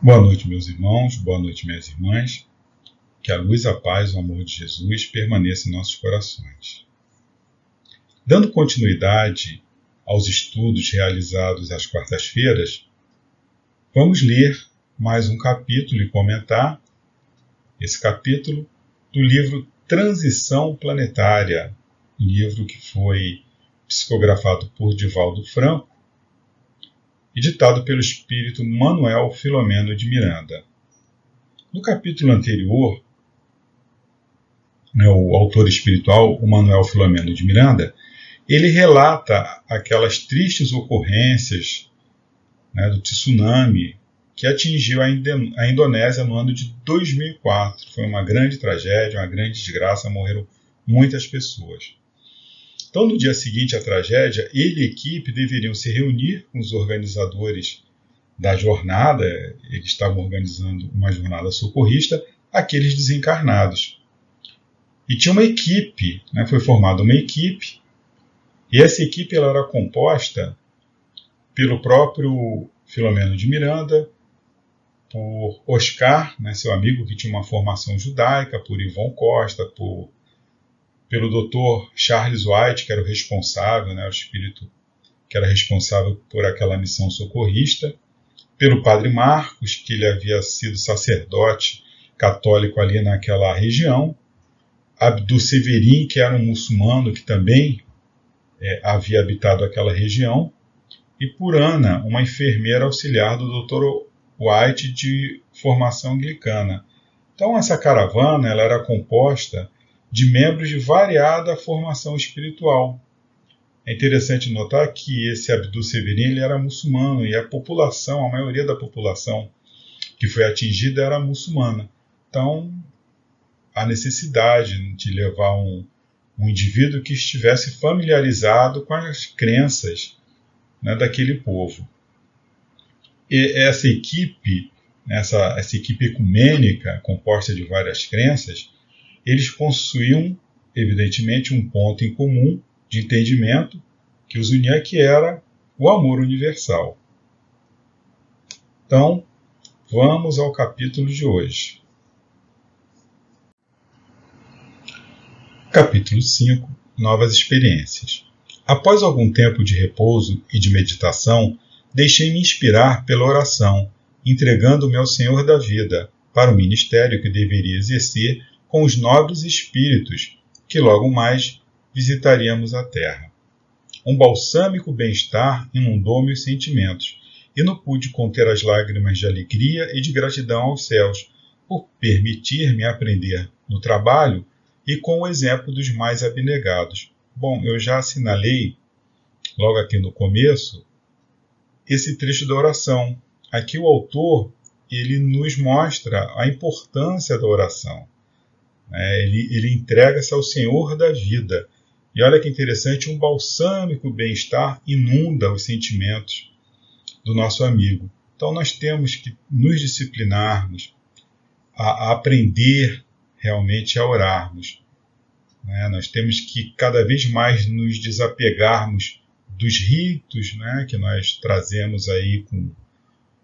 Boa noite, meus irmãos, boa noite, minhas irmãs. Que a luz, a paz, o amor de Jesus permaneça em nossos corações. Dando continuidade aos estudos realizados às quartas-feiras, vamos ler mais um capítulo e comentar esse capítulo do livro Transição Planetária, livro que foi psicografado por Divaldo Franco editado pelo espírito Manuel Filomeno de Miranda. No capítulo anterior, né, o autor espiritual, o Manuel Filomeno de Miranda, ele relata aquelas tristes ocorrências né, do tsunami que atingiu a, Indonésia no ano de 2004. Foi uma grande tragédia, uma grande desgraça, morreram muitas pessoas. Então, no dia seguinte à tragédia, ele e a equipe deveriam se reunir com os organizadores da jornada, eles estavam organizando uma jornada socorrista, aqueles desencarnados. E tinha uma equipe, né, foi formada uma equipe, e essa equipe ela era composta pelo próprio Filomeno de Miranda, por Oscar, né, seu amigo que tinha uma formação judaica, por Ivon Costa, por pelo Dr. Charles White, que era o responsável, né, o espírito que era responsável por aquela missão socorrista, pelo Padre Marcos, que ele havia sido sacerdote católico ali naquela região, Abdul Severin, que era um muçulmano que também é, havia habitado aquela região, e por Ana, uma enfermeira auxiliar do Dr. White de formação anglicana. Então essa caravana ela era composta de membros de variada formação espiritual. É interessante notar que esse Abdul Severin era muçulmano e a população, a maioria da população que foi atingida era muçulmana. Então, a necessidade de levar um, um indivíduo que estivesse familiarizado com as crenças né, daquele povo. E essa equipe, essa, essa equipe ecumênica, composta de várias crenças, eles possuíam, evidentemente, um ponto em comum de entendimento que os unia, que era o amor universal. Então, vamos ao capítulo de hoje. Capítulo 5 Novas experiências. Após algum tempo de repouso e de meditação, deixei-me inspirar pela oração, entregando-me ao Senhor da vida, para o ministério que deveria exercer com os nobres espíritos que logo mais visitaríamos a terra. Um balsâmico bem-estar inundou-me os sentimentos, e não pude conter as lágrimas de alegria e de gratidão aos céus por permitir-me aprender no trabalho e com o exemplo dos mais abnegados. Bom, eu já assinalei, logo aqui no começo, esse trecho da oração. Aqui o autor ele nos mostra a importância da oração. É, ele, ele entrega-se ao Senhor da vida. E olha que interessante, um balsâmico bem-estar inunda os sentimentos do nosso amigo. Então nós temos que nos disciplinarmos a, a aprender realmente a orarmos. Né? Nós temos que cada vez mais nos desapegarmos dos ritos né, que nós trazemos aí com,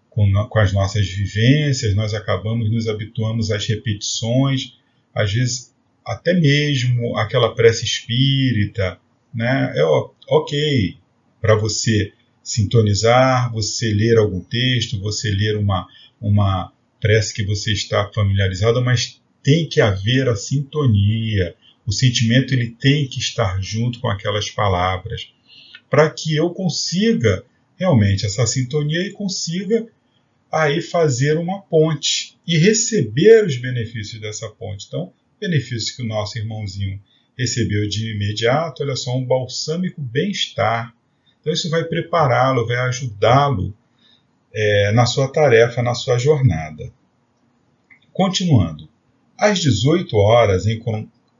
com, com as nossas vivências, nós acabamos nos habituamos às repetições, às vezes até mesmo aquela prece espírita, né? É ok para você sintonizar, você ler algum texto, você ler uma, uma prece que você está familiarizado, mas tem que haver a sintonia. O sentimento ele tem que estar junto com aquelas palavras, para que eu consiga realmente essa sintonia e consiga aí fazer uma ponte e receber os benefícios dessa ponte. Então, benefícios que o nosso irmãozinho recebeu de imediato, olha só, um balsâmico bem-estar. Então, isso vai prepará-lo, vai ajudá-lo é, na sua tarefa, na sua jornada. Continuando, às 18 horas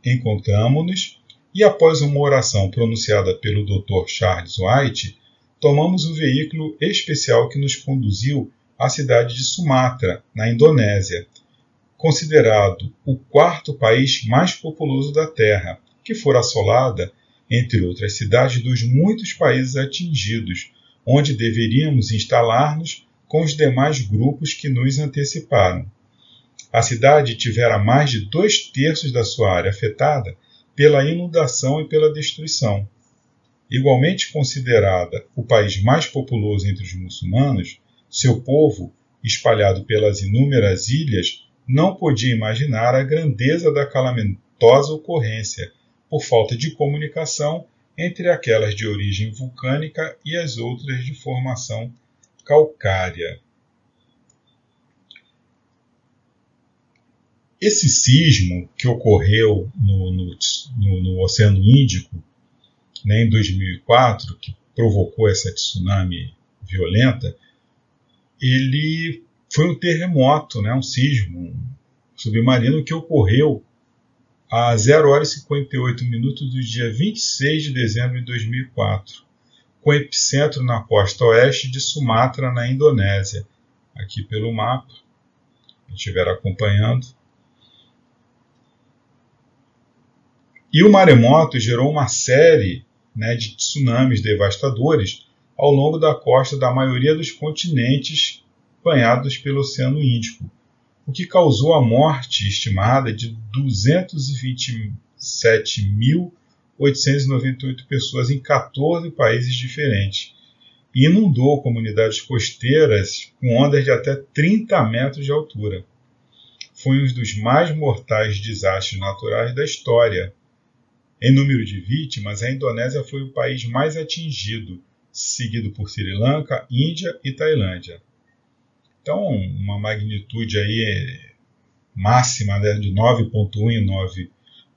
encontramos-nos e, após uma oração pronunciada pelo Dr. Charles White, tomamos o veículo especial que nos conduziu a cidade de Sumatra, na Indonésia, considerado o quarto país mais populoso da Terra, que fora assolada, entre outras cidades, dos muitos países atingidos, onde deveríamos instalar-nos com os demais grupos que nos anteciparam. A cidade tivera mais de dois terços da sua área afetada pela inundação e pela destruição. Igualmente considerada o país mais populoso entre os muçulmanos, seu povo, espalhado pelas inúmeras ilhas, não podia imaginar a grandeza da calamitosa ocorrência, por falta de comunicação entre aquelas de origem vulcânica e as outras de formação calcária. Esse sismo que ocorreu no, no, no, no Oceano Índico né, em 2004, que provocou essa tsunami violenta, ele foi um terremoto, né, um sismo um submarino que ocorreu a 0 horas e 58 minutos do dia 26 de dezembro de 2004, com epicentro na costa oeste de Sumatra, na Indonésia. Aqui pelo mapa, quem estiver acompanhando. E o maremoto gerou uma série né, de tsunamis devastadores ao longo da costa da maioria dos continentes banhados pelo Oceano Índico, o que causou a morte estimada de 227.898 pessoas em 14 países diferentes e inundou comunidades costeiras com ondas de até 30 metros de altura. Foi um dos mais mortais desastres naturais da história. Em número de vítimas, a Indonésia foi o país mais atingido, seguido por Sri Lanka, Índia e Tailândia. Então, uma magnitude aí máxima né, de 9.1 e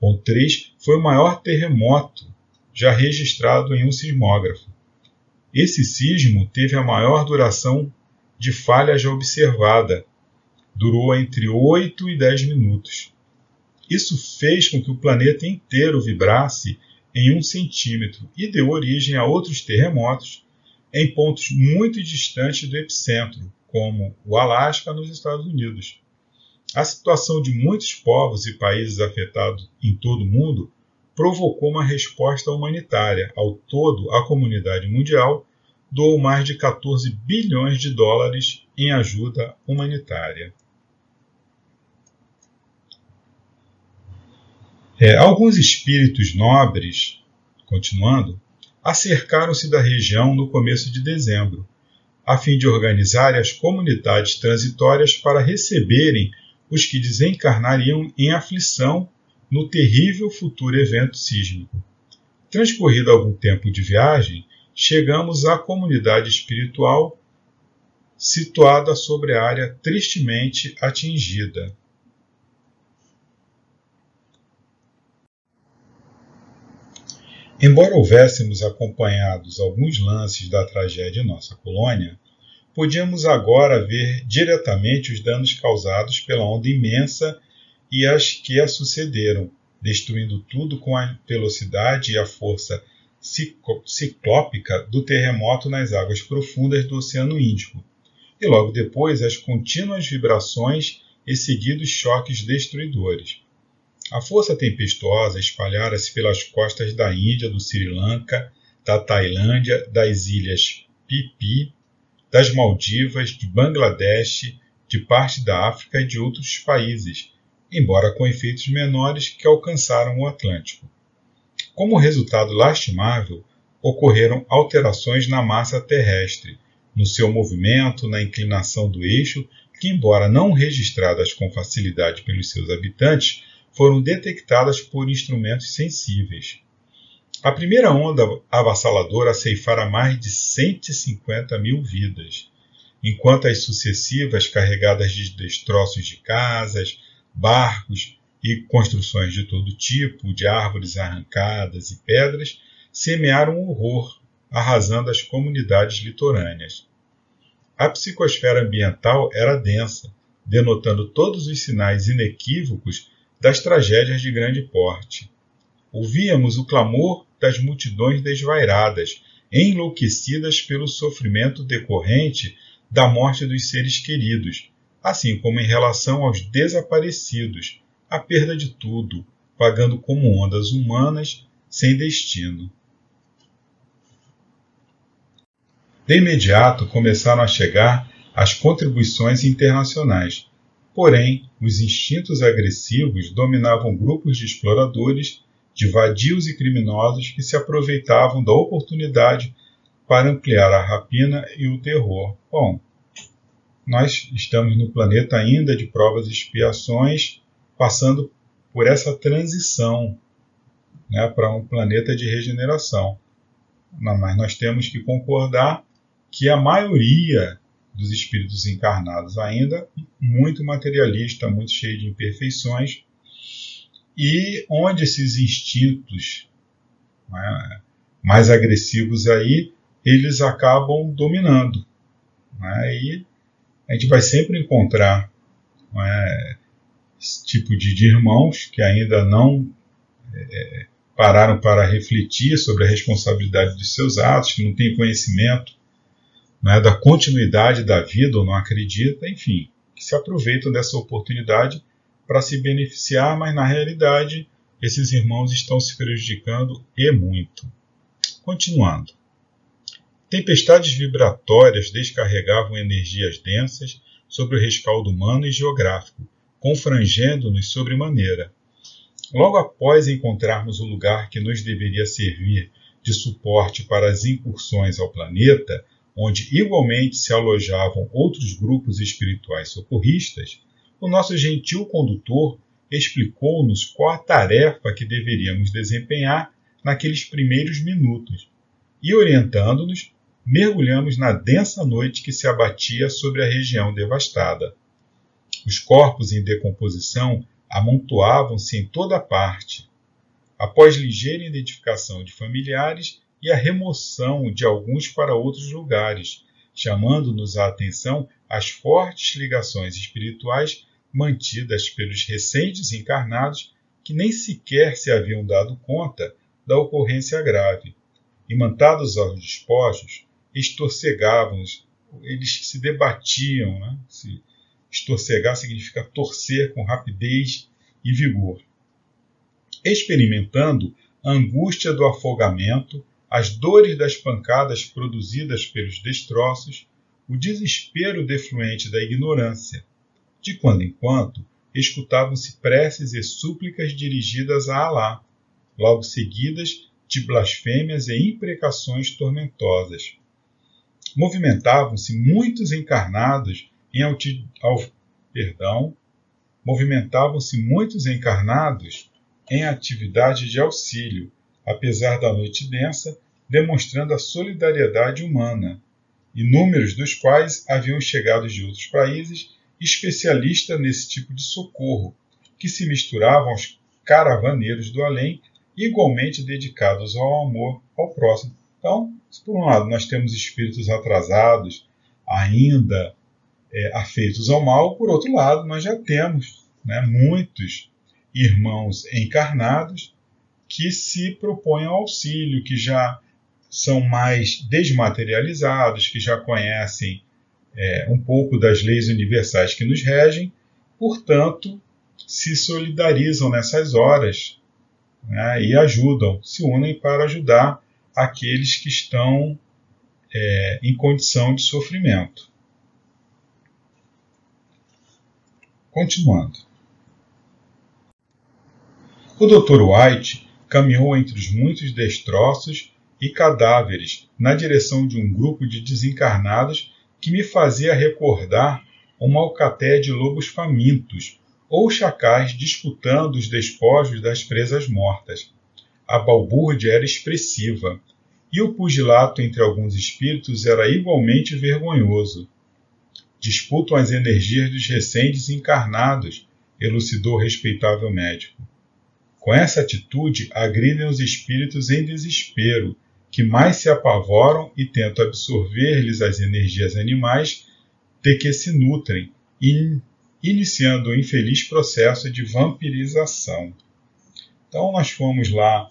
9.3 foi o maior terremoto já registrado em um sismógrafo. Esse sismo teve a maior duração de falha já observada, durou entre 8 e 10 minutos. Isso fez com que o planeta inteiro vibrasse em um centímetro e deu origem a outros terremotos em pontos muito distantes do epicentro, como o Alasca nos Estados Unidos. A situação de muitos povos e países afetados em todo o mundo provocou uma resposta humanitária. Ao todo, a comunidade mundial doou mais de 14 bilhões de dólares em ajuda humanitária. É, alguns espíritos nobres, continuando, acercaram-se da região no começo de dezembro a fim de organizar as comunidades transitórias para receberem os que desencarnariam em aflição no terrível futuro evento sísmico. Transcorrido algum tempo de viagem, chegamos à comunidade espiritual situada sobre a área tristemente atingida. Embora houvéssemos acompanhados alguns lances da tragédia em nossa colônia, podíamos agora ver diretamente os danos causados pela onda imensa e as que a sucederam, destruindo tudo com a velocidade e a força ciclópica do terremoto nas águas profundas do Oceano Índico, e logo depois as contínuas vibrações e seguidos choques destruidores. A força tempestuosa espalhara-se pelas costas da Índia, do Sri Lanka, da Tailândia, das ilhas Pipi, das Maldivas, de Bangladesh, de parte da África e de outros países, embora com efeitos menores que alcançaram o Atlântico. Como resultado lastimável, ocorreram alterações na massa terrestre, no seu movimento, na inclinação do eixo, que, embora não registradas com facilidade pelos seus habitantes, foram detectadas por instrumentos sensíveis. A primeira onda avassaladora ceifara mais de 150 mil vidas, enquanto as sucessivas, carregadas de destroços de casas, barcos e construções de todo tipo, de árvores arrancadas e pedras, semearam horror, arrasando as comunidades litorâneas. A psicosfera ambiental era densa, denotando todos os sinais inequívocos das tragédias de grande porte. Ouvíamos o clamor das multidões desvairadas, enlouquecidas pelo sofrimento decorrente da morte dos seres queridos, assim como em relação aos desaparecidos, a perda de tudo, pagando como ondas humanas sem destino. De imediato começaram a chegar as contribuições internacionais. Porém, os instintos agressivos dominavam grupos de exploradores, de vadios e criminosos que se aproveitavam da oportunidade para ampliar a rapina e o terror. Bom, nós estamos no planeta ainda de provas e expiações, passando por essa transição né, para um planeta de regeneração. Mas nós temos que concordar que a maioria dos espíritos encarnados ainda muito materialista, muito cheio de imperfeições, e onde esses instintos né, mais agressivos aí eles acabam dominando. Né, e a gente vai sempre encontrar né, esse tipo de, irmãos que ainda não é, pararam para refletir sobre a responsabilidade dos seus atos, que não têm conhecimento né, da continuidade da vida ou não acredita, enfim, que se aproveitam dessa oportunidade para se beneficiar, mas na realidade esses irmãos estão se prejudicando e muito. Continuando. Tempestades vibratórias descarregavam energias densas sobre o rescaldo humano e geográfico, confrangendo-nos sobremaneira. Logo após encontrarmos o lugar que nos deveria servir de suporte para as incursões ao planeta, onde igualmente se alojavam outros grupos espirituais socorristas, o nosso gentil condutor explicou-nos qual a tarefa que deveríamos desempenhar naqueles primeiros minutos, e orientando-nos, mergulhamos na densa noite que se abatia sobre a região devastada. Os corpos em decomposição amontoavam-se em toda parte. Após ligeira identificação de familiares, e a remoção de alguns para outros lugares, chamando-nos a atenção às fortes ligações espirituais mantidas pelos recentes encarnados que nem sequer se haviam dado conta da ocorrência grave. Imantados aos despojos, estorcegavam, eles se debatiam. Né? Se estorcegar significa torcer com rapidez e vigor. Experimentando a angústia do afogamento, as dores das pancadas produzidas pelos destroços, o desespero defluente da ignorância. De quando em quando, escutavam-se preces e súplicas dirigidas a Alá, logo seguidas de blasfêmias e imprecações tormentosas. Movimentavam-se muitos encarnados em alti... Al... perdão, movimentavam-se muitos encarnados em atividade de auxílio, apesar da noite densa, demonstrando a solidariedade humana, inúmeros dos quais haviam chegado de outros países especialistas nesse tipo de socorro, que se misturavam aos caravaneiros do além, igualmente dedicados ao amor ao próximo. Então, se por um lado nós temos espíritos atrasados, ainda é, afeitos ao mal, por outro lado nós já temos né, muitos irmãos encarnados que se propõem ao auxílio, que já são mais desmaterializados, que já conhecem é, um pouco das leis universais que nos regem, portanto, se solidarizam nessas horas né, e ajudam, se unem para ajudar aqueles que estão é, em condição de sofrimento. Continuando. O Dr. White caminhou entre os muitos destroços e cadáveres na direção de um grupo de desencarnados que me fazia recordar uma alcatéia de lobos famintos ou chacais disputando os despojos das presas mortas. A balbúrdia era expressiva, e o pugilato entre alguns espíritos era igualmente vergonhoso. Disputam as energias dos recentes encarnados, elucidou o respeitável médico. Com essa atitude, agridem os espíritos em desespero, que mais se apavoram e tentam absorver-lhes as energias animais de que se nutrem, in, iniciando o infeliz processo de vampirização. Então, nós fomos lá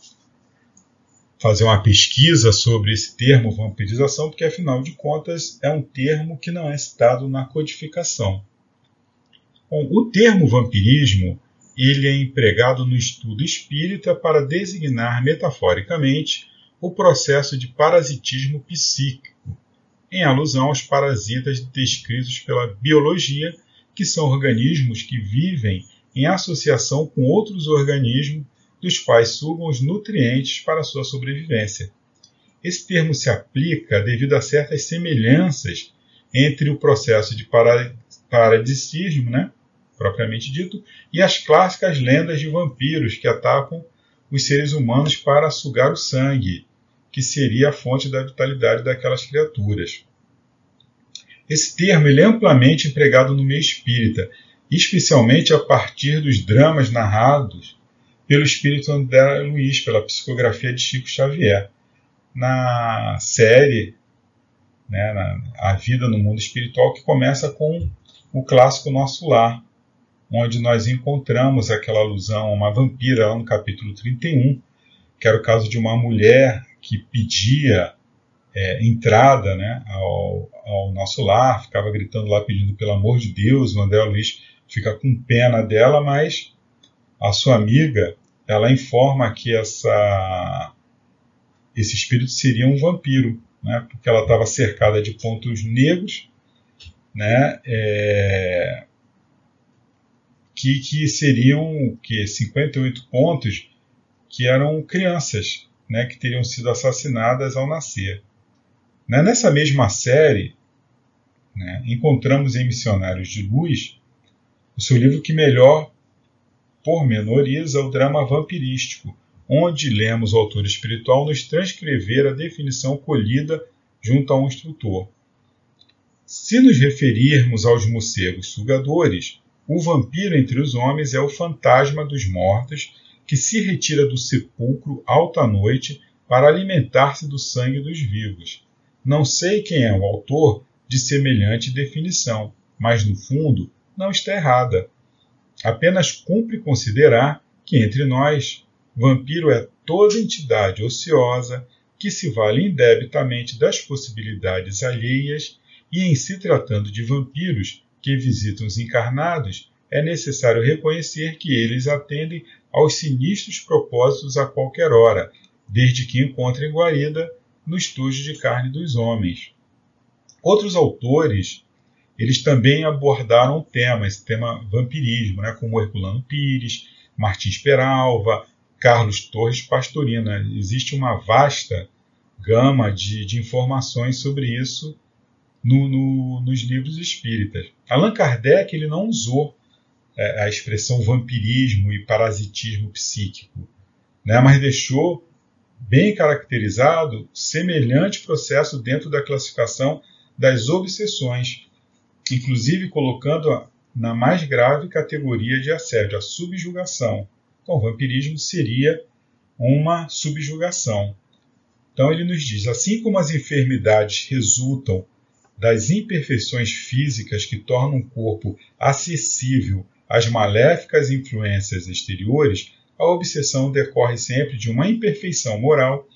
fazer uma pesquisa sobre esse termo vampirização, porque afinal de contas é um termo que não é citado na codificação. Bom, o termo vampirismo ele é empregado no estudo espírita para designar metaforicamente o processo de parasitismo psíquico, em alusão aos parasitas descritos pela biologia, que são organismos que vivem em associação com outros organismos dos quais sugam os nutrientes para sua sobrevivência. Esse termo se aplica devido a certas semelhanças entre o processo de parasitismo, né, propriamente dito, e as clássicas lendas de vampiros que atacam os seres humanos para sugar o sangue, que seria a fonte da vitalidade daquelas criaturas. Esse termo é amplamente empregado no meio espírita, especialmente a partir dos dramas narrados pelo espírito André Luiz, pela psicografia de Chico Xavier. Na série né, na, A Vida no Mundo Espiritual, que começa com o clássico Nosso Lar, onde nós encontramos aquela alusão a uma vampira lá no capítulo 31, que era o caso de uma mulher que pedia é, entrada né, ao, ao, nosso lar, ficava gritando lá pedindo pelo amor de Deus, o André Luiz fica com pena dela, mas a sua amiga ela informa que essa, esse espírito seria um vampiro, né, porque ela estava cercada de pontos negros, né, é, que, que seriam que 58 pontos que eram crianças, né, que teriam sido assassinadas ao nascer. Né, nessa mesma série, né, encontramos em Missionários de Luz o seu livro que melhor pormenoriza o drama vampirístico, onde lemos o autor espiritual nos transcrever a definição colhida junto a um instrutor. Se nos referirmos aos morcegos sugadores, o vampiro entre os homens é o fantasma dos mortos que se retira do sepulcro alta noite para alimentar-se do sangue dos vivos. Não sei quem é o autor de semelhante definição, mas no fundo não está errada. Apenas cumpre considerar que entre nós, vampiro é toda entidade ociosa que se vale indebitamente das possibilidades alheias e, em se tratando de vampiros, que visitam os encarnados, é necessário reconhecer que eles atendem aos sinistros propósitos a qualquer hora, desde que encontrem guarida no estojo de carne dos homens. Outros autores, eles também abordaram o tema, esse tema vampirismo, né, como Herculano Pires, Martins Peralva, Carlos Torres Pastorina. Existe uma vasta gama de, de informações sobre isso no, no, nos livros espíritas. Allan Kardec ele não usou é, a expressão vampirismo e parasitismo psíquico, né, mas deixou bem caracterizado semelhante processo dentro da classificação das obsessões, inclusive colocando na mais grave categoria de assédio, a subjugação. Então, o vampirismo seria uma subjugação. Então, ele nos diz: assim como as enfermidades resultam das imperfeições físicas que tornam o corpo acessível às maléficas influências exteriores, a obsessão decorre sempre de uma imperfeição moral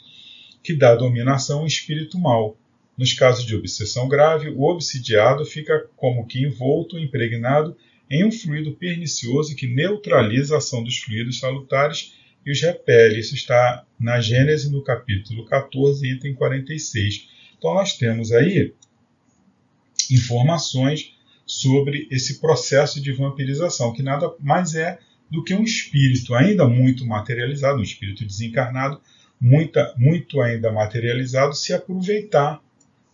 que dá dominação ao espírito mal. Nos casos de obsessão grave, o obsidiado fica como que envolto, impregnado em um fluido pernicioso que neutraliza a ação dos fluidos salutares e os repele. Isso está na Gênese, no capítulo 14, item 46. Então, nós temos aí informações sobre esse processo de vampirização, que nada mais é do que um espírito ainda muito materializado, um espírito desencarnado, muita, muito ainda materializado, se aproveitar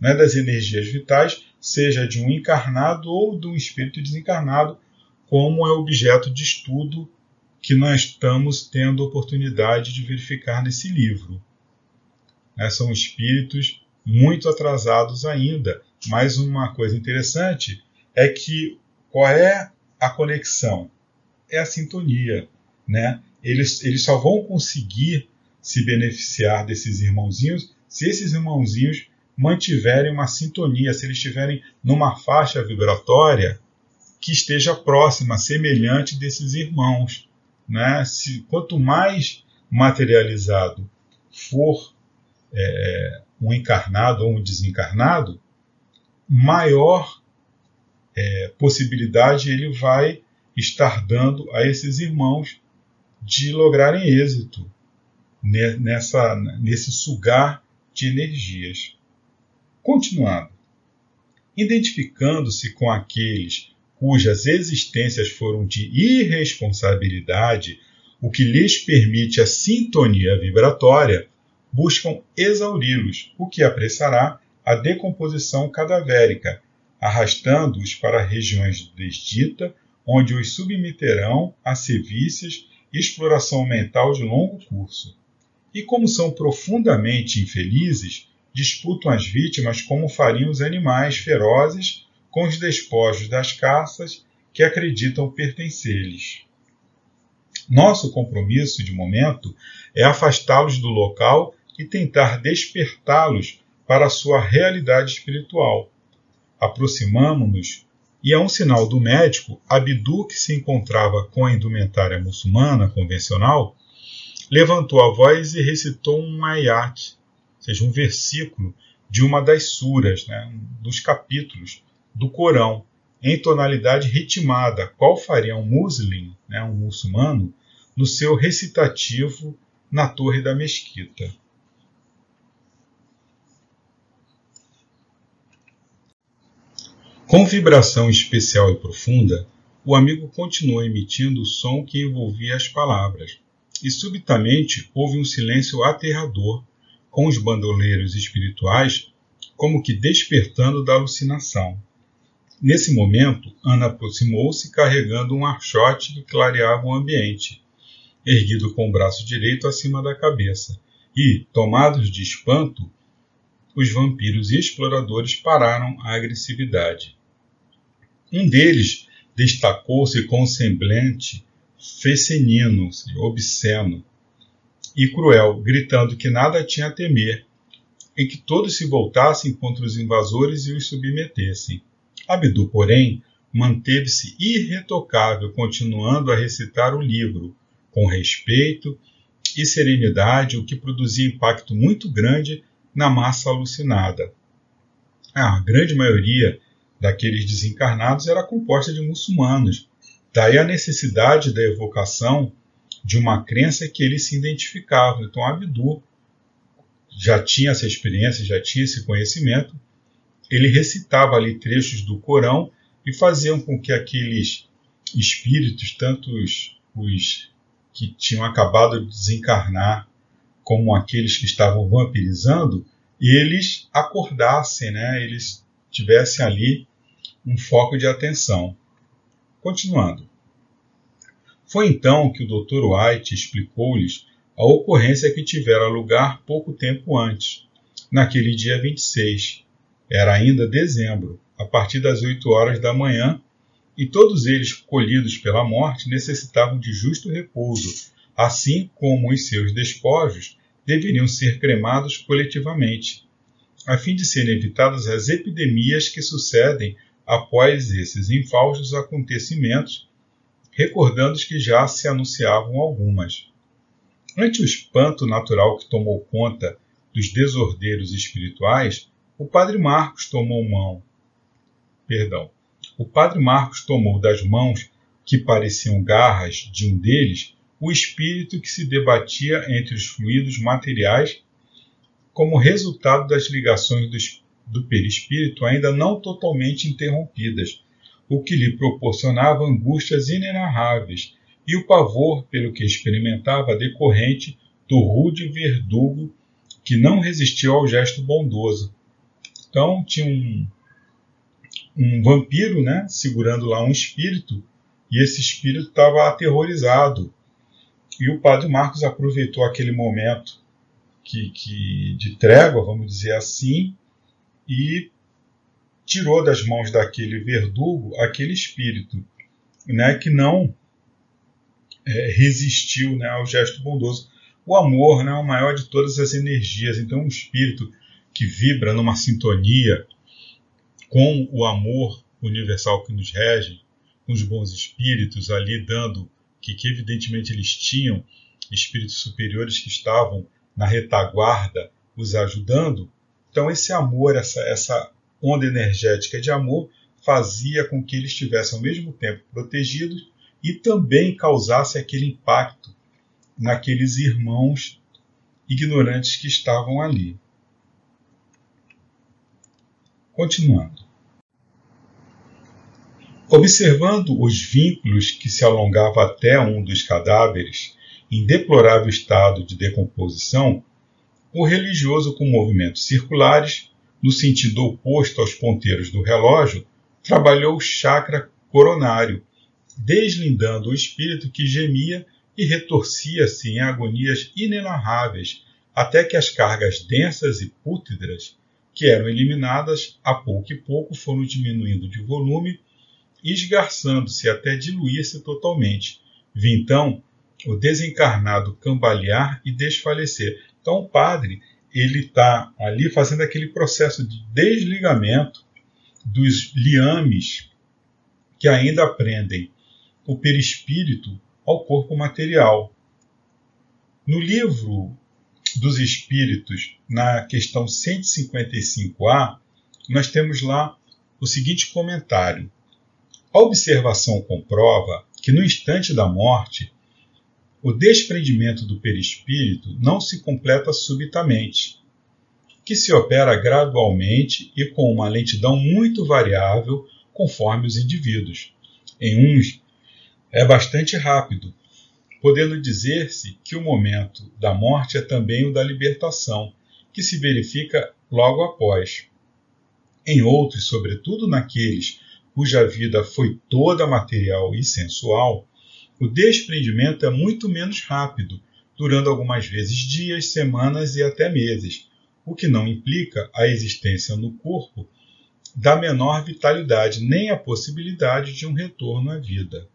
né, das energias vitais, seja de um encarnado ou de um espírito desencarnado, como é objeto de estudo que nós estamos tendo oportunidade de verificar nesse livro. Né, são espíritos muito atrasados ainda, mas uma coisa interessante é que qual é a conexão? É a sintonia, né? Eles, eles só vão conseguir se beneficiar desses irmãozinhos se esses irmãozinhos mantiverem uma sintonia, se eles estiverem numa faixa vibratória que esteja próxima, semelhante desses irmãos. Né? Se, quanto mais materializado for é, um encarnado ou um desencarnado, maior é, possibilidade ele vai estar dando a esses irmãos de lograrem êxito nessa, nesse sugar de energias. Continuando. identificando-se com aqueles cujas existências foram de irresponsabilidade, o que lhes permite a sintonia vibratória, buscam exauri-los, o que apressará a decomposição cadavérica, arrastando-os para regiões desdita, onde os submeterão a sevícias e exploração mental de longo curso. E como são profundamente infelizes, disputam as vítimas como fariam os animais ferozes com os despojos das caças que acreditam pertencer-lhes. Nosso compromisso, de momento, é afastá-los do local e tentar despertá-los para a sua realidade espiritual. Aproximamo-nos e, a um sinal do médico, Abdu, que se encontrava com a indumentária muçulmana convencional, levantou a voz e recitou um ayat, ou seja, um versículo de uma das suras, né, dos capítulos do Corão, em tonalidade ritmada, qual faria um muslim, né, um muçulmano, no seu recitativo na torre da mesquita. Com vibração especial e profunda, o amigo continuou emitindo o som que envolvia as palavras, e subitamente houve um silêncio aterrador, com os bandoleiros espirituais como que despertando da alucinação. Nesse momento, Ana aproximou-se carregando um archote que clareava o ambiente, erguido com o braço direito acima da cabeça, e, tomados de espanto, os vampiros e exploradores pararam a agressividade. Um deles destacou-se com semblante fecenino, obsceno e cruel, gritando que nada tinha a temer e que todos se voltassem contra os invasores e os submetessem. Abdu, porém, manteve-se irretocável, continuando a recitar o livro, com respeito e serenidade, o que produzia impacto muito grande na massa alucinada. A grande maioria daqueles desencarnados era composta de muçulmanos. Daí a necessidade da evocação de uma crença que eles se identificavam. Então, Abdu já tinha essa experiência, já tinha esse conhecimento. Ele recitava ali trechos do Corão e faziam com que aqueles espíritos, tanto os, os que tinham acabado de desencarnar, como aqueles que estavam vampirizando, eles acordassem, né? eles tivessem ali um foco de atenção. Continuando. Foi então que o Dr. White explicou-lhes a ocorrência que tivera lugar pouco tempo antes, naquele dia 26. Era ainda dezembro, a partir das oito horas da manhã, e todos eles, colhidos pela morte, necessitavam de justo repouso, assim como os seus despojos deveriam ser cremados coletivamente, a fim de serem evitadas as epidemias que sucedem após esses infaustos acontecimentos, recordando que já se anunciavam algumas. Ante o espanto natural que tomou conta dos desordeiros espirituais, o padre Marcos tomou mão. Perdão. O padre Marcos tomou das mãos que pareciam garras de um deles o espírito que se debatia entre os fluidos materiais como resultado das ligações dos do perispírito ainda não totalmente interrompidas, o que lhe proporcionava angústias inenarráveis e o pavor pelo que experimentava decorrente do rude verdugo que não resistiu ao gesto bondoso. Então tinha um, um vampiro, né, segurando lá um espírito, e esse espírito estava aterrorizado. E o padre Marcos aproveitou aquele momento que, que de trégua, vamos dizer assim, e tirou das mãos daquele verdugo aquele espírito, né, que não é, resistiu né, ao gesto bondoso. O amor né, é o maior de todas as energias, então um espírito que vibra numa sintonia com o amor universal que nos rege, com os bons espíritos ali dando, que, que evidentemente eles tinham espíritos superiores que estavam na retaguarda os ajudando, então, esse amor, essa, essa onda energética de amor, fazia com que eles estivessem ao mesmo tempo protegidos e também causasse aquele impacto naqueles irmãos ignorantes que estavam ali. Continuando. Observando os vínculos que se alongavam até um dos cadáveres, em deplorável estado de decomposição, o religioso com movimentos circulares, no sentido oposto aos ponteiros do relógio, trabalhou o chakra coronário, deslindando o espírito que gemia e retorcia-se em agonias inenarráveis, até que as cargas densas e pútridras, que eram eliminadas a pouco e pouco, foram diminuindo de volume, esgarçando-se até diluir-se totalmente. Vi então o desencarnado cambalear e desfalecer. Então o padre ele está ali fazendo aquele processo de desligamento dos liames que ainda prendem o perispírito ao corpo material. No livro dos Espíritos, na questão 155A, nós temos lá o seguinte comentário: A observação comprova que no instante da morte, o desprendimento do perispírito não se completa subitamente, que se opera gradualmente e com uma lentidão muito variável conforme os indivíduos. Em uns, é bastante rápido, podendo dizer-se que o momento da morte é também o da libertação, que se verifica logo após. Em outros, sobretudo naqueles cuja vida foi toda material e sensual, o desprendimento é muito menos rápido, durando algumas vezes dias, semanas e até meses, o que não implica a existência no corpo da menor vitalidade, nem a possibilidade de um retorno à vida.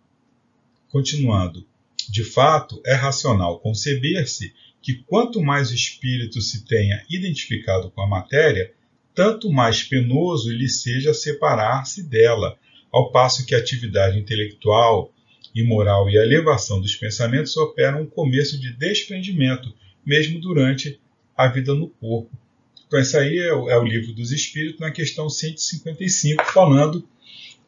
Continuando, de fato, é racional conceber-se que quanto mais o espírito se tenha identificado com a matéria, tanto mais penoso lhe seja separar-se dela, ao passo que a atividade intelectual e moral e a elevação dos pensamentos operam um começo de desprendimento, mesmo durante a vida no corpo. Então, esse aí é o, é o livro dos Espíritos, na questão 155, falando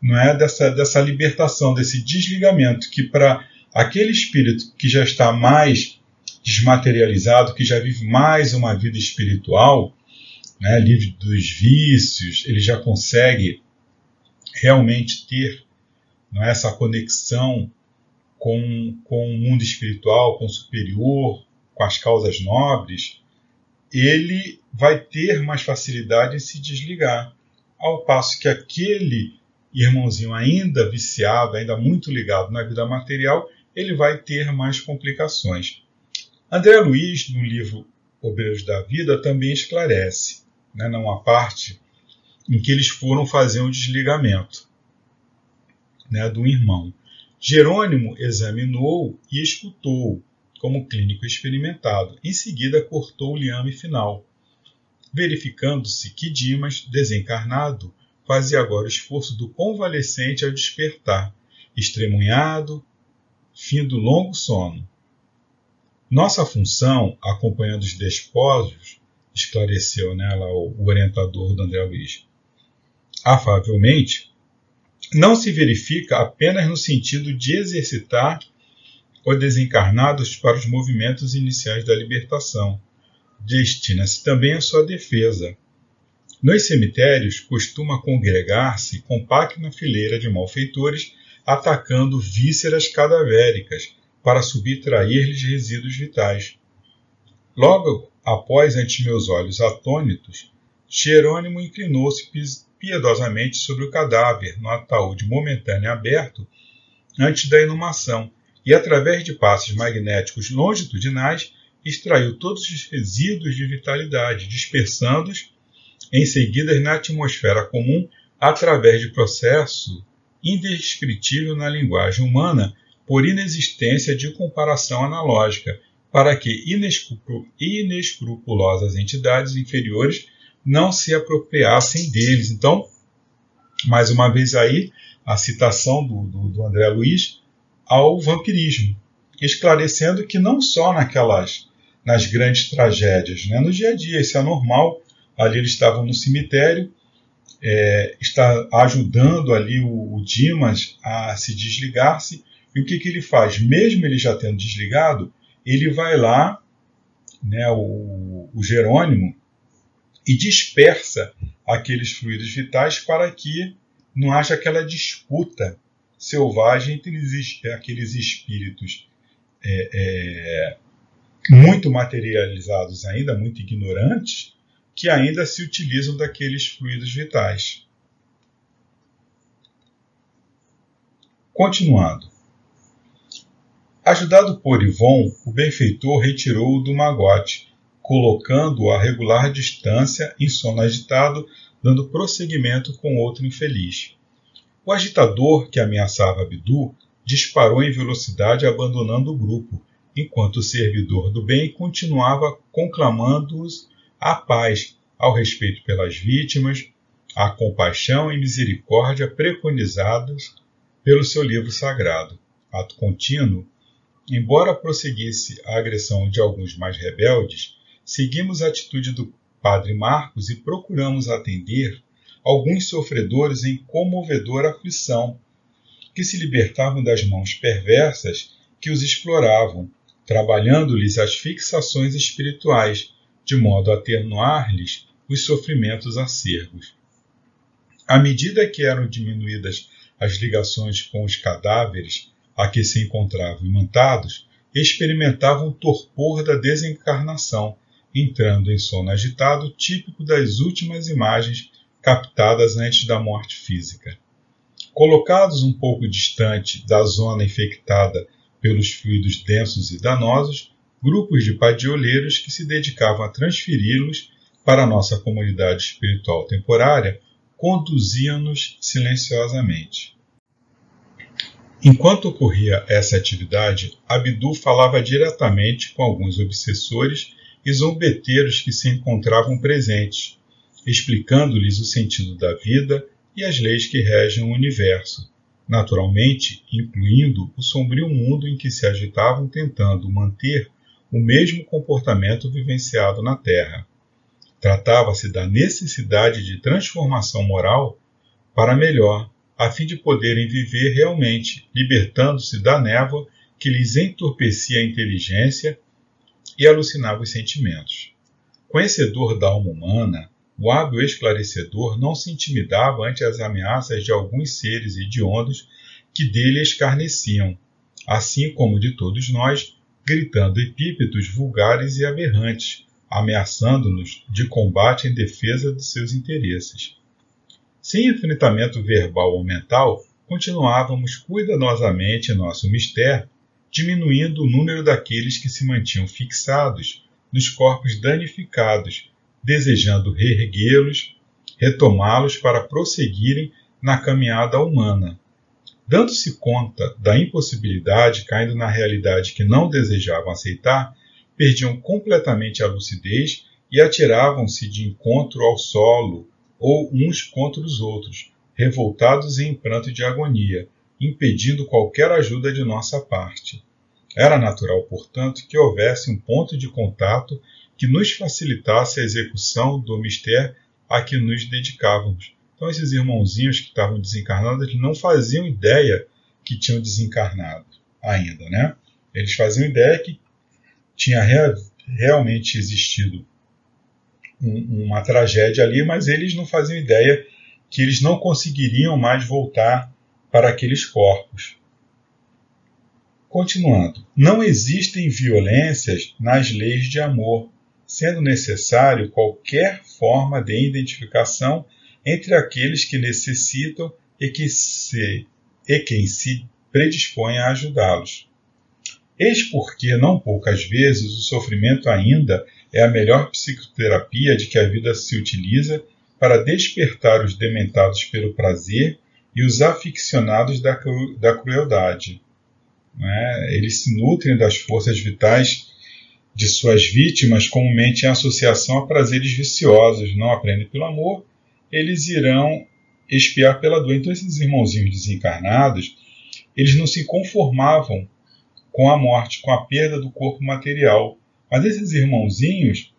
não é dessa, dessa libertação, desse desligamento, que para aquele espírito que já está mais desmaterializado, que já vive mais uma vida espiritual, né, livre dos vícios, ele já consegue realmente ter não é, essa conexão com, com o mundo espiritual, com o superior, com as causas nobres, ele vai ter mais facilidade em se desligar. Ao passo que aquele irmãozinho ainda viciado, ainda muito ligado na vida material, ele vai ter mais complicações. André Luiz, no livro Obreiros da Vida, também esclarece, né, numa parte em que eles foram fazer um desligamento né, do irmão. Jerônimo examinou e escutou, como clínico experimentado. Em seguida, cortou o liame final, verificando-se que Dimas, desencarnado, fazia agora o esforço do convalescente ao despertar, estremunhado, fim do longo sono. Nossa função, acompanhando os desposos, esclareceu nela o orientador do André Luiz, afavelmente, não se verifica apenas no sentido de exercitar os desencarnados para os movimentos iniciais da libertação. Destina-se também à sua defesa, nos cemitérios costuma congregar-se compacta fileira de malfeitores atacando vísceras cadavéricas para subtrair-lhes resíduos vitais. Logo após ante meus olhos atônitos, Jerônimo inclinou-se piedosamente sobre o cadáver no ataúde momentâneo aberto antes da inumação e, através de passos magnéticos longitudinais, extraiu todos os resíduos de vitalidade, dispersando-os em seguida na atmosfera comum através de processo indescritível na linguagem humana por inexistência de comparação analógica, para que inescrupulosas entidades inferiores não se apropriassem deles. Então, mais uma vez aí, a citação do, do, do André Luiz ao vampirismo, esclarecendo que não só naquelas nas grandes tragédias, né? no dia a dia, isso é normal, Ali eles estavam no cemitério, é, está ajudando ali o, o, Dimas a se desligar-se. E o que, que ele faz? Mesmo ele já tendo desligado, ele vai lá, né, o, o Jerônimo, e dispersa aqueles fluidos vitais para que não haja aquela disputa selvagem entre aqueles espíritos é, é, muito materializados ainda, muito ignorantes, que ainda se utilizam daqueles fluidos vitais. Continuando. Ajudado por Ivon, o benfeitor retirou-o do magote, colocando-o a regular distância em sono agitado, dando prosseguimento com outro infeliz. O agitador que ameaçava Abdu disparou em velocidade abandonando o grupo, enquanto o servidor do bem continuava conclamando-os à paz, ao respeito pelas vítimas, à compaixão e misericórdia preconizadas pelo seu livro sagrado. Ato contínuo, embora prosseguisse a agressão de alguns mais rebeldes, seguimos a atitude do padre Marcos e procuramos atender alguns sofredores em comovedora aflição, que se libertavam das mãos perversas que os exploravam, trabalhando-lhes as fixações espirituais, de modo a atenuar-lhes os sofrimentos acerbos. À medida que eram diminuídas as ligações com os cadáveres a que se encontravam imantados, experimentavam o torpor da desencarnação, entrando em sono agitado típico das últimas imagens captadas antes da morte física. Colocados um pouco distante da zona infectada pelos fluidos densos e danosos, grupos de padioleiros que se dedicavam a transferi-los para nossa comunidade espiritual temporária conduziam-nos silenciosamente. Enquanto ocorria essa atividade, Abdu falava diretamente com alguns obsessores e zombeteiros que se encontravam presentes, explicando-lhes o sentido da vida e as leis que regem o universo, naturalmente incluindo o sombrio mundo em que se agitavam tentando manter o mesmo comportamento vivenciado na Terra. Tratava-se da necessidade de transformação moral para melhor, a fim de poderem viver realmente, libertando-se da névoa que lhes entorpecia a inteligência e alucinava os sentimentos. Conhecedor da alma humana, o hábil esclarecedor não se intimidava ante as ameaças de alguns seres hediondos que dele escarneciam, assim como de todos nós, gritando epípetos vulgares e aberrantes, ameaçando-nos de combate em defesa de seus interesses. Sem enfrentamento verbal ou mental, continuávamos cuidadosamente nosso mistério, diminuindo o número daqueles que se mantinham fixados nos corpos danificados, desejando reerguê-los, retomá-los para prosseguirem na caminhada humana. Dando-se conta da impossibilidade, caindo na realidade que não desejavam aceitar, perdiam completamente a lucidez e atiravam-se de encontro ao solo ou uns contra os outros, revoltados em pranto de agonia, impedindo qualquer ajuda de nossa parte. Era natural, portanto, que houvesse um ponto de contato que nos facilitasse a execução do mistério a que nos dedicávamos. Então, esses irmãozinhos que estavam desencarnados, não faziam ideia que tinham desencarnado ainda, né? Eles faziam ideia que tinha realmente existido um, uma tragédia ali, mas eles não faziam ideia que eles não conseguiriam mais voltar para aqueles corpos. Continuando, não existem violências nas leis de amor, sendo necessário qualquer forma de identificação entre aqueles que necessitam e, que se, e quem se predispõe a ajudá-los. Eis porque, não poucas vezes, o sofrimento ainda é a melhor psicoterapia de que a vida se utiliza para despertar os dementados pelo prazer e os aficionados da, cru da crueldade. Né? Eles se nutrem das forças vitais de suas vítimas comumente em associação a prazeres viciosos, não aprendem pelo amor, eles irão expiar pela dor. Então esses irmãozinhos desencarnados, eles não se conformavam com a morte, com a perda do corpo material. Mas esses irmãozinhos,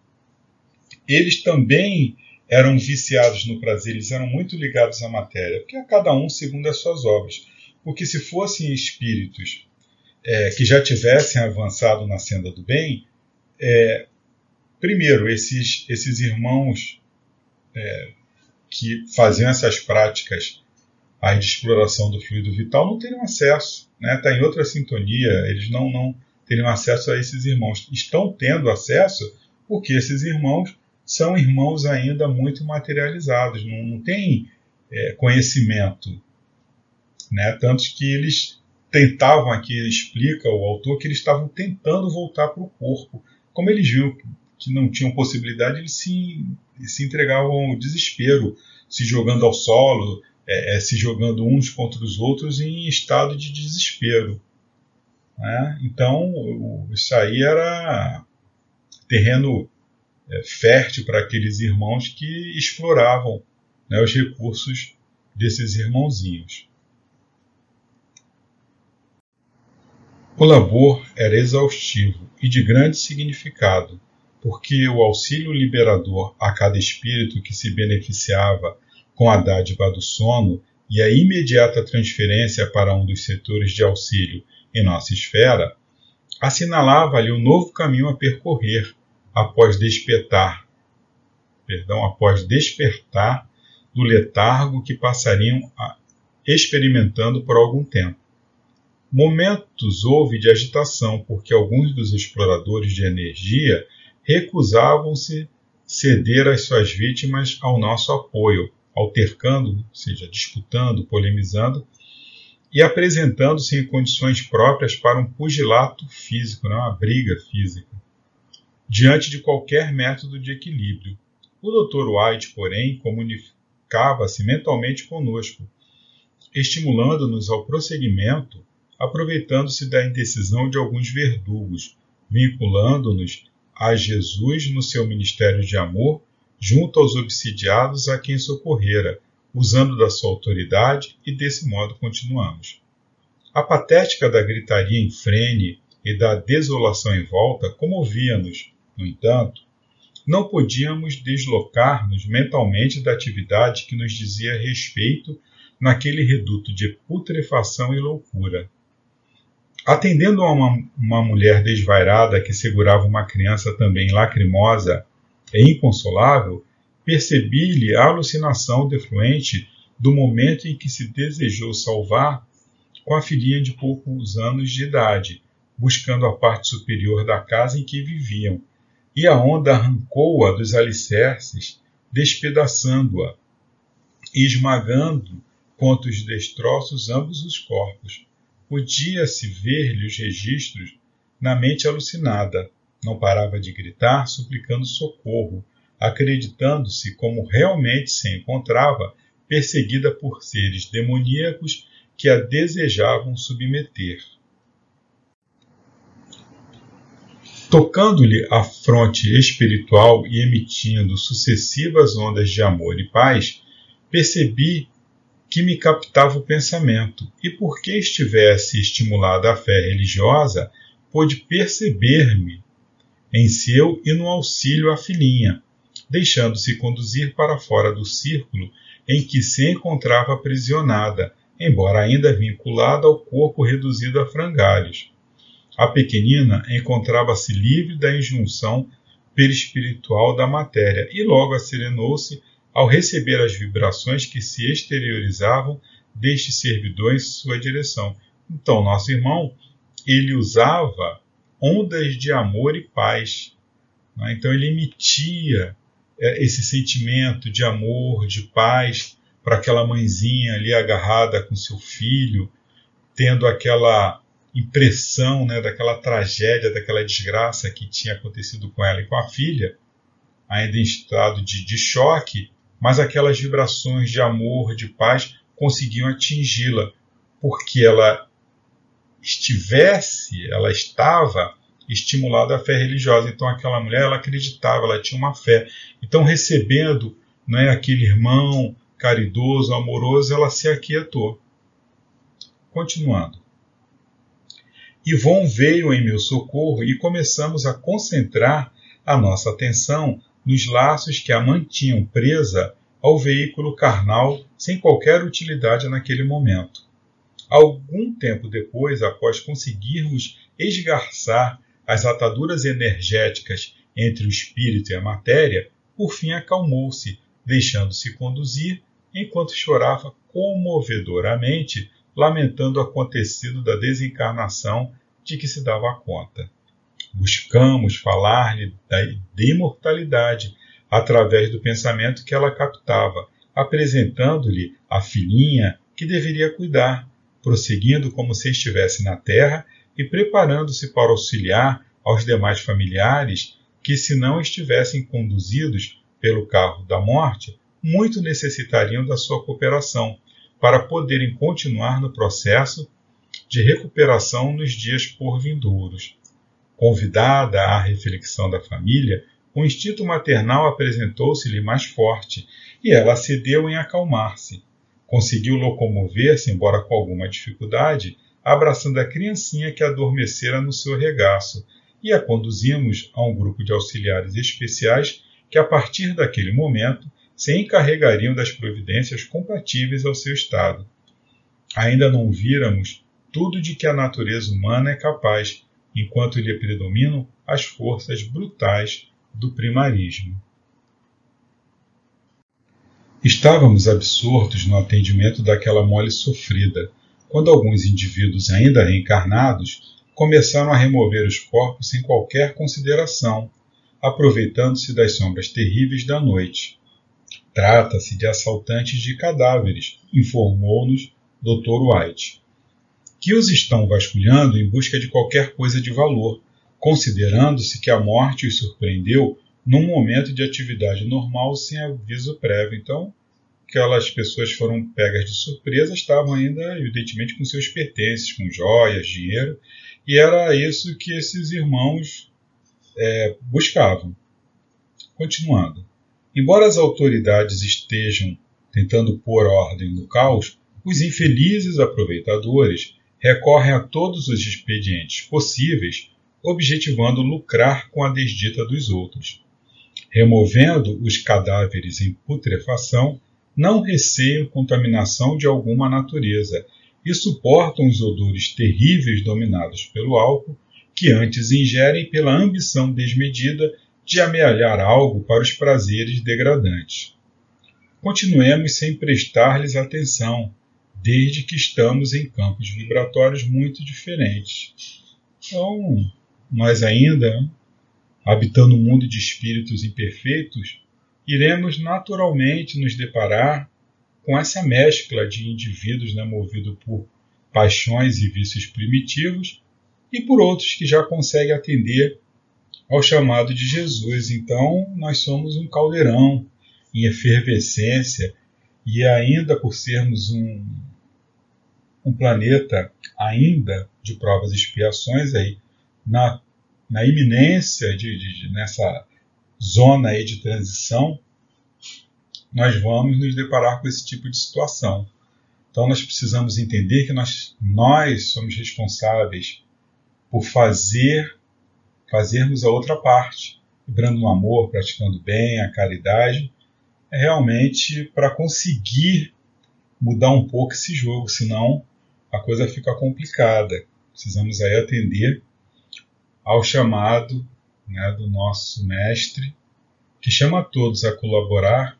eles também eram viciados no prazer, eles eram muito ligados à matéria, porque a cada um segundo as suas obras. Porque se fossem espíritos é, que já tivessem avançado na senda do bem, é, primeiro, esses, esses irmãos é, que faziam essas práticas aí de exploração do fluido vital não teriam acesso, está né? Tá em outra sintonia, eles não, não teriam acesso a esses irmãos. Estão tendo acesso porque esses irmãos são irmãos ainda muito materializados, não, não têm é, conhecimento. Né? Tanto que eles tentavam, aqui explica o autor, que eles estavam tentando voltar para o corpo. Como eles viram que não tinham possibilidade, eles se, se entregavam ao desespero, se jogando ao solo, é, é, se jogando uns contra os outros em estado de desespero. Né? Então, isso aí era terreno é, fértil para aqueles irmãos que exploravam né, os recursos desses irmãozinhos. O labor era exaustivo e de grande significado, porque o auxílio liberador a cada espírito que se beneficiava com a dádiva do sono e a imediata transferência para um dos setores de auxílio em nossa esfera, assinalava-lhe um novo caminho a percorrer após despertar, perdão, após despertar do letargo que passariam experimentando por algum tempo. Momentos houve de agitação, porque alguns dos exploradores de energia recusavam-se ceder as suas vítimas ao nosso apoio, altercando, ou seja, disputando, polemizando e apresentando-se em condições próprias para um pugilato físico, não, né, uma briga física, diante de qualquer método de equilíbrio. O Dr. White, porém, comunicava-se mentalmente conosco, estimulando-nos ao prosseguimento, aproveitando-se da indecisão de alguns verdugos, vinculando-nos a Jesus no seu ministério de amor junto aos obsidiados a quem socorrera, usando da sua autoridade, e desse modo continuamos. A patética da gritaria em frene e da desolação em volta comovia-nos, no entanto, não podíamos deslocar-nos mentalmente da atividade que nos dizia respeito naquele reduto de putrefação e loucura. Atendendo a uma, uma mulher desvairada que segurava uma criança também lacrimosa é inconsolável, percebi-lhe a alucinação defluente do momento em que se desejou salvar com a filhinha de poucos anos de idade, buscando a parte superior da casa em que viviam, e a onda arrancou-a dos alicerces, despedaçando-a e esmagando contra os destroços ambos os corpos. Podia-se ver-lhe os registros na mente alucinada, não parava de gritar, suplicando socorro, acreditando-se como realmente se encontrava perseguida por seres demoníacos que a desejavam submeter. Tocando-lhe a fronte espiritual e emitindo sucessivas ondas de amor e paz, percebi que me captava o pensamento, e porque estivesse estimulada a fé religiosa, pôde perceber-me em seu e no auxílio à filhinha, deixando-se conduzir para fora do círculo em que se encontrava aprisionada, embora ainda vinculada ao corpo reduzido a frangalhos. A pequenina encontrava-se livre da injunção perispiritual da matéria e logo acerenou-se ao receber as vibrações que se exteriorizavam deste servidor em sua direção. Então, nosso irmão, ele usava ondas de amor e paz. Né? Então ele emitia é, esse sentimento de amor, de paz para aquela mãezinha ali agarrada com seu filho, tendo aquela impressão né, daquela tragédia, daquela desgraça que tinha acontecido com ela e com a filha, ainda em estado de, de choque, mas aquelas vibrações de amor, de paz conseguiam atingi-la, porque ela estivesse, ela estava estimulada à fé religiosa. Então aquela mulher, ela acreditava, ela tinha uma fé. Então recebendo não é, aquele irmão caridoso, amoroso, ela se aquietou. Continuando. Ivon veio em meu socorro e começamos a concentrar a nossa atenção nos laços que a mantinham presa ao veículo carnal sem qualquer utilidade naquele momento. Algum tempo depois, após conseguirmos esgarçar as ataduras energéticas entre o espírito e a matéria, por fim acalmou-se, deixando-se conduzir enquanto chorava comovedoramente, lamentando o acontecido da desencarnação de que se dava conta. Buscamos falar-lhe da imortalidade através do pensamento que ela captava, apresentando-lhe a filhinha que deveria cuidar, prosseguindo como se estivesse na terra e preparando-se para auxiliar aos demais familiares que, se não estivessem conduzidos pelo carro da morte, muito necessitariam da sua cooperação para poderem continuar no processo de recuperação nos dias por vindouros. Convidada à reflexão da família, o instinto maternal apresentou-se-lhe mais forte e ela cedeu em acalmar-se. Conseguiu locomover-se, embora com alguma dificuldade, abraçando a criancinha que adormecera no seu regaço, e a conduzimos a um grupo de auxiliares especiais que, a partir daquele momento, se encarregariam das providências compatíveis ao seu estado. Ainda não víramos tudo de que a natureza humana é capaz, enquanto lhe predominam as forças brutais do primarismo. Estávamos absortos no atendimento daquela mole sofrida, quando alguns indivíduos ainda reencarnados começaram a remover os corpos sem qualquer consideração, aproveitando-se das sombras terríveis da noite. Trata-se de assaltantes de cadáveres, informou-nos Dr. White, que os estão vasculhando em busca de qualquer coisa de valor, considerando-se que a morte os surpreendeu num momento de atividade normal sem aviso prévio. Então, aquelas pessoas foram pegas de surpresa, estavam ainda, evidentemente, com seus pertences, com joias, dinheiro, e era isso que esses irmãos é, buscavam. Continuando. Embora as autoridades estejam tentando pôr ordem no caos, os infelizes aproveitadores recorrem a todos os expedientes possíveis, objetivando lucrar com a desdita dos outros. Removendo os cadáveres em putrefação, não receiam contaminação de alguma natureza e suportam os odores terríveis dominados pelo álcool, que antes ingerem pela ambição desmedida de amealhar algo para os prazeres degradantes. Continuemos sem prestar-lhes atenção, desde que estamos em campos vibratórios muito diferentes. Então, nós ainda, habitando um mundo de espíritos imperfeitos, iremos naturalmente nos deparar com essa mescla de indivíduos né, movidos por paixões e vícios primitivos e por outros que já conseguem atender ao chamado de Jesus. Então, nós somos um caldeirão em efervescência e ainda por sermos um, um planeta ainda de provas e expiações aí na, na iminência de, de, de, nessa zona aí de transição, nós vamos nos deparar com esse tipo de situação. Então nós precisamos entender que nós, nós somos responsáveis por fazer fazermos a outra parte, vibrando no amor, praticando bem, a caridade, é realmente para conseguir mudar um pouco esse jogo, senão a coisa fica complicada. Precisamos aí atender ao chamado né, do nosso mestre, que chama a todos a colaborar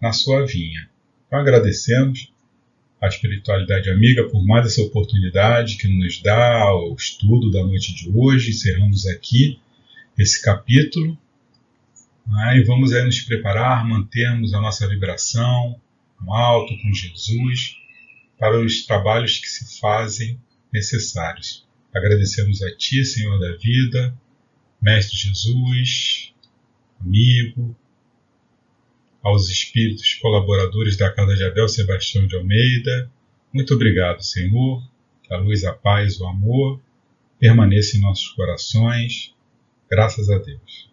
na sua vinha. Então agradecemos a espiritualidade amiga por mais essa oportunidade que nos dá ao estudo da noite de hoje. Encerramos aqui esse capítulo né, e vamos aí nos preparar, mantermos a nossa vibração no alto com Jesus para os trabalhos que se fazem necessários. Agradecemos a Ti, Senhor da vida, Mestre Jesus, amigo, aos espíritos colaboradores da Casa de Abel Sebastião de Almeida. Muito obrigado, Senhor. Que a luz, a paz, o amor permaneça em nossos corações. Graças a Deus.